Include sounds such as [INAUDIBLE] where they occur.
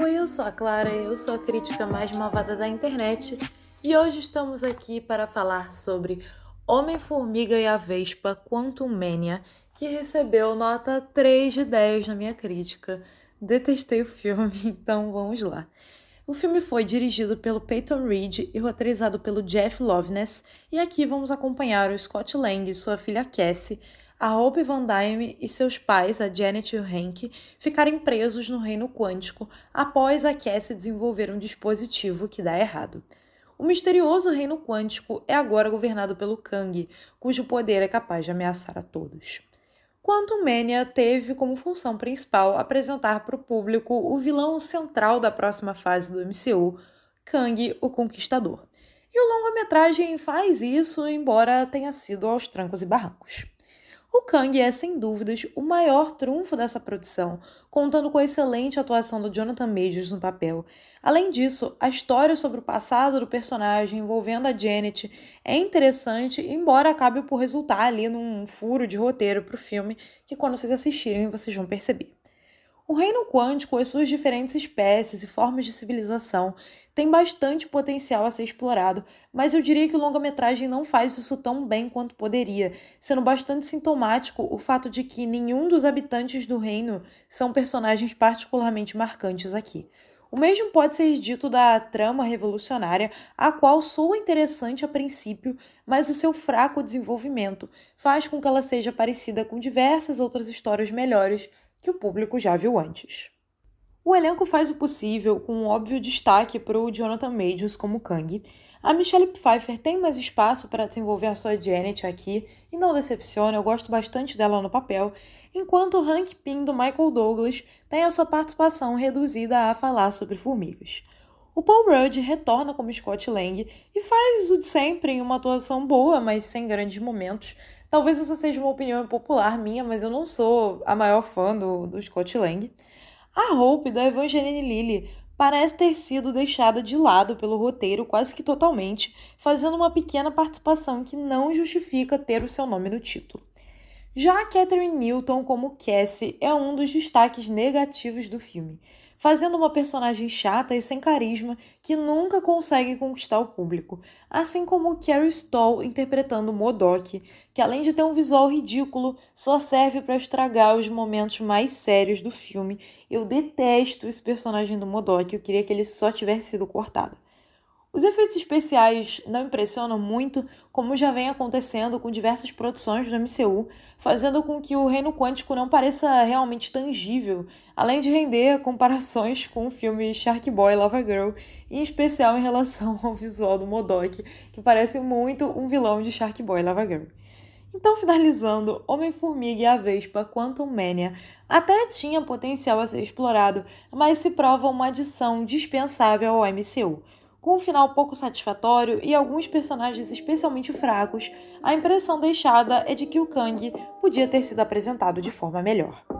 Oi, eu sou a Clara, eu sou a crítica mais malvada da internet e hoje estamos aqui para falar sobre Homem-Formiga e a Vespa Quantum Mania, que recebeu nota 3 de 10 na minha crítica. Detestei o filme, [LAUGHS] então vamos lá. O filme foi dirigido pelo Peyton Reed e roteirizado pelo Jeff Loveness, e aqui vamos acompanhar o Scott Lang e sua filha Cassie a Hope Van Dyne e seus pais, a Janet e o Hank, ficarem presos no reino quântico após a Cassie desenvolver um dispositivo que dá errado. O misterioso reino quântico é agora governado pelo Kang, cujo poder é capaz de ameaçar a todos. Quantum Mania teve como função principal apresentar para o público o vilão central da próxima fase do MCU, Kang, o Conquistador. E o longa-metragem faz isso, embora tenha sido aos trancos e barrancos. O Kang é, sem dúvidas, o maior trunfo dessa produção, contando com a excelente atuação do Jonathan Majors no papel. Além disso, a história sobre o passado do personagem envolvendo a Janet é interessante, embora acabe por resultar ali num furo de roteiro para o filme, que quando vocês assistirem vocês vão perceber. O reino quântico e suas diferentes espécies e formas de civilização tem bastante potencial a ser explorado, mas eu diria que o longa-metragem não faz isso tão bem quanto poderia, sendo bastante sintomático o fato de que nenhum dos habitantes do reino são personagens particularmente marcantes aqui. O mesmo pode ser dito da trama revolucionária, a qual soa interessante a princípio, mas o seu fraco desenvolvimento faz com que ela seja parecida com diversas outras histórias melhores que o público já viu antes. O elenco faz o possível, com um óbvio destaque para o Jonathan Majors como Kang. A Michelle Pfeiffer tem mais espaço para desenvolver a sua Janet aqui, e não decepciona, eu gosto bastante dela no papel, enquanto o Hank Pym do Michael Douglas tem a sua participação reduzida a falar sobre formigas. O Paul Rudd retorna como Scott Lang e faz o de sempre em uma atuação boa, mas sem grandes momentos, Talvez essa seja uma opinião popular minha, mas eu não sou a maior fã do, do Scott Lang. A Hope da Evangeline Lilly parece ter sido deixada de lado pelo roteiro quase que totalmente, fazendo uma pequena participação que não justifica ter o seu nome no título. Já a Catherine Newton como Cassie é um dos destaques negativos do filme fazendo uma personagem chata e sem carisma que nunca consegue conquistar o público, assim como Carrie Stoll interpretando Modok, que além de ter um visual ridículo, só serve para estragar os momentos mais sérios do filme. Eu detesto esse personagem do Modok, eu queria que ele só tivesse sido cortado. Os efeitos especiais não impressionam muito, como já vem acontecendo com diversas produções do MCU, fazendo com que o reino quântico não pareça realmente tangível, além de render [LAUGHS] comparações com o filme Shark Boy Lava Girl, em especial em relação ao visual do Modok, que parece muito um vilão de Shark Boy Lava Girl. Então, finalizando, Homem-Formiga e a Vespa Quantum Mania até tinha potencial a ser explorado, mas se prova uma adição dispensável ao MCU. Com um final pouco satisfatório e alguns personagens especialmente fracos, a impressão deixada é de que o Kang podia ter sido apresentado de forma melhor.